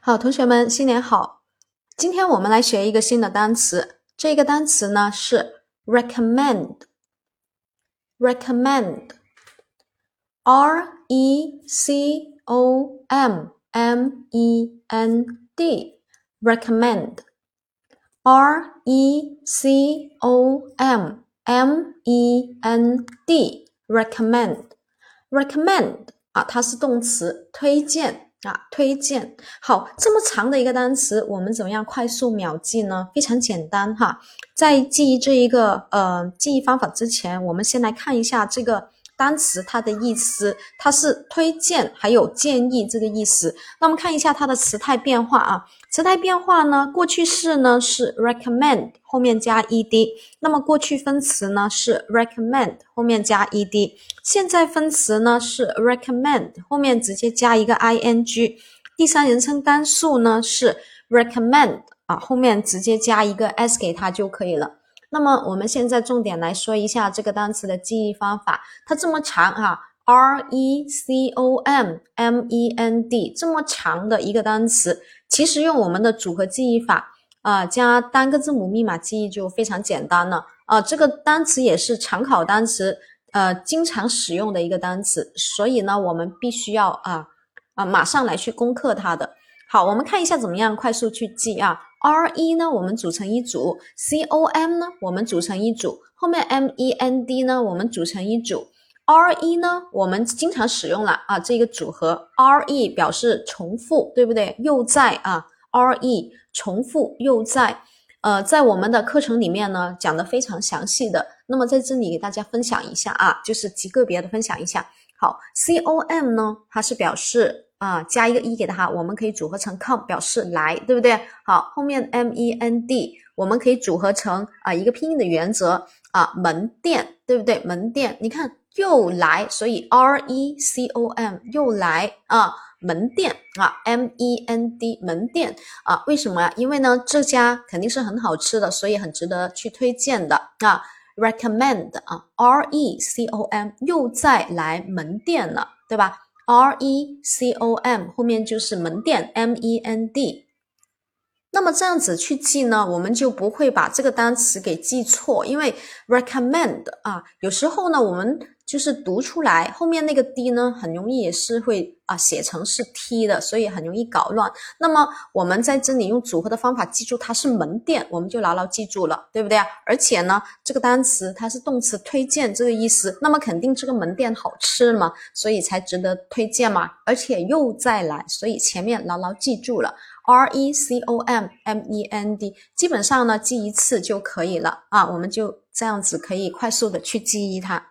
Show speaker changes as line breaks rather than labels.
好，同学们，新年好！今天我们来学一个新的单词，这个单词呢是 recommend，recommend，r e c o m m e n d，recommend，r e c o m m e n d，recommend，recommend 啊，它是动词，推荐。啊，推荐好，这么长的一个单词，我们怎么样快速秒记呢？非常简单哈，在记忆这一个呃记忆方法之前，我们先来看一下这个。单词它的意思，它是推荐还有建议这个意思。那我们看一下它的词态变化啊，词态变化呢，过去式呢是 recommend 后面加 ed，那么过去分词呢是 recommend 后面加 ed，现在分词呢是 recommend 后面直接加一个 ing，第三人称单数呢是 recommend 啊后面直接加一个 s 给它就可以了。那么我们现在重点来说一下这个单词的记忆方法。它这么长哈，r e c o m m e n d 这么长的一个单词，其实用我们的组合记忆法啊，加单个字母密码记忆就非常简单了啊。这个单词也是常考单词，呃，经常使用的一个单词，所以呢，我们必须要啊啊马上来去攻克它的。好，我们看一下怎么样快速去记啊。R E 呢，我们组成一组；C O M 呢，我们组成一组；后面 M E N D 呢，我们组成一组。R E 呢，我们经常使用了啊，这个组合 R E 表示重复，对不对？又在啊，R E 重复又在，呃，在我们的课程里面呢讲的非常详细的。那么在这里给大家分享一下啊，就是极个别的分享一下。好，C O M 呢，它是表示。啊，加一个一给它，我们可以组合成 come 表示来，对不对？好，后面 m e n d 我们可以组合成啊一个拼音的原则啊门店，对不对？门店，你看又来，所以 r e c o m 又来啊门店啊 m e n d 门店啊，为什么呀？因为呢这家肯定是很好吃的，所以很值得去推荐的啊 recommend 啊 r e c o m 又再来门店了，对吧？R E C O M 后面就是门店 M E N D，那么这样子去记呢，我们就不会把这个单词给记错，因为 recommend 啊，有时候呢我们。就是读出来后面那个 d 呢，很容易也是会啊写成是 t 的，所以很容易搞乱。那么我们在这里用组合的方法记住它是门店，我们就牢牢记住了，对不对？而且呢，这个单词它是动词推荐这个意思，那么肯定这个门店好吃嘛，所以才值得推荐嘛。而且又再来，所以前面牢牢记住了 r e c o m m e n d，基本上呢记一次就可以了啊，我们就这样子可以快速的去记忆它。